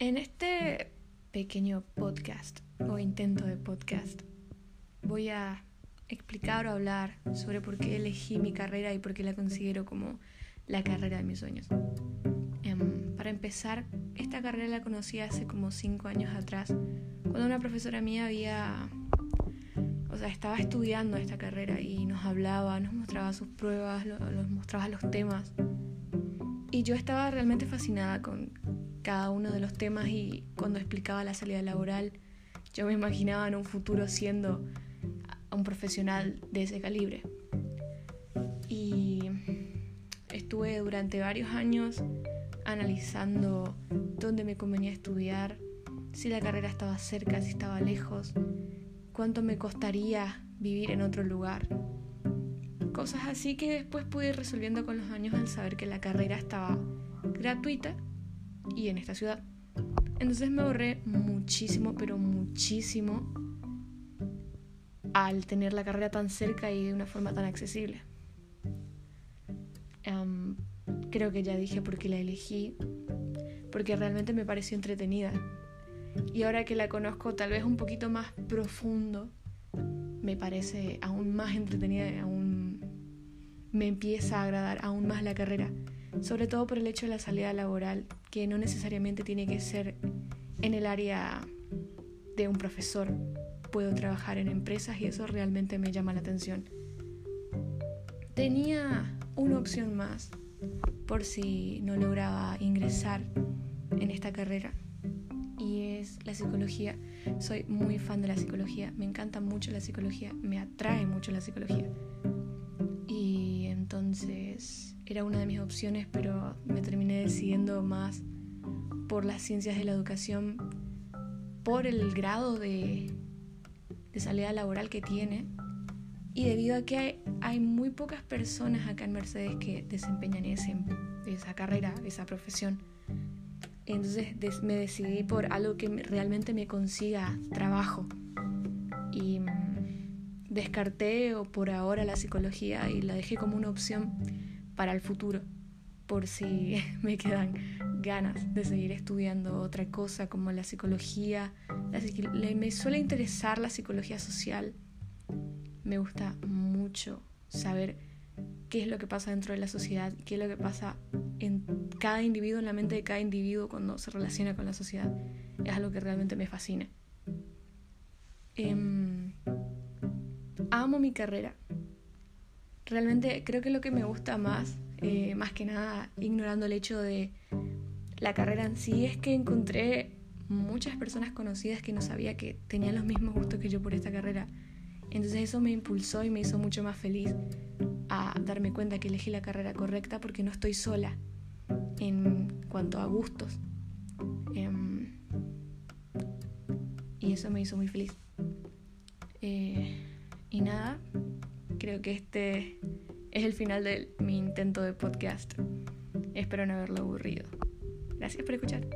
En este pequeño podcast o intento de podcast voy a explicar o hablar sobre por qué elegí mi carrera y por qué la considero como la carrera de mis sueños. Em, para empezar, esta carrera la conocí hace como cinco años atrás, cuando una profesora mía había, o sea, estaba estudiando esta carrera y nos hablaba, nos mostraba sus pruebas, nos mostraba los temas. Y yo estaba realmente fascinada con cada uno de los temas y cuando explicaba la salida laboral, yo me imaginaba en un futuro siendo un profesional de ese calibre. Y estuve durante varios años analizando dónde me convenía estudiar, si la carrera estaba cerca, si estaba lejos, cuánto me costaría vivir en otro lugar. Cosas así que después pude ir resolviendo con los años al saber que la carrera estaba gratuita y en esta ciudad. Entonces me ahorré muchísimo, pero muchísimo al tener la carrera tan cerca y de una forma tan accesible. creo que ya dije por qué la elegí, porque realmente me pareció entretenida. Y ahora que la conozco tal vez un poquito más profundo, me parece aún más entretenida aún me empieza a agradar aún más la carrera. Sobre todo por el hecho de la salida laboral, que no necesariamente tiene que ser en el área de un profesor, puedo trabajar en empresas y eso realmente me llama la atención. Tenía una opción más por si no lograba ingresar en esta carrera y es la psicología. Soy muy fan de la psicología, me encanta mucho la psicología, me atrae mucho la psicología. Entonces era una de mis opciones, pero me terminé decidiendo más por las ciencias de la educación, por el grado de de salida laboral que tiene y debido a que hay, muy pocas personas acá en Mercedes que desempeñan ese, esa carrera, esa profesión. Entonces me decidí por algo que realmente me consiga trabajo descarté por ahora la psicología y la dejé como una opción para el futuro por si me quedan ganas de seguir estudiando otra cosa como la psicología. me suele interesar la psicología social. Me gusta mucho saber qué es lo que pasa dentro de la sociedad, qué es lo que pasa en cada individuo, en la mente de cada individuo cuando se relaciona con la sociedad. Es algo que realmente me fascina. Em, amo mi carrera. Realmente creo que lo que me gusta más eh, más que nada ignorando el hecho de la carrera en sí, es que encontré muchas personas conocidas que no sabía que tenían los mismos gustos que yo por esta carrera. Entonces eso me impulsó y me hizo mucho más feliz a darme cuenta que elegí la carrera correcta porque no estoy sola en cuanto a gustos. Em, y eso me hizo muy feliz. Eh, nada, creo que este es el final de mi intento de podcast. Espero no haberlo aburrido. Gracias por escuchar.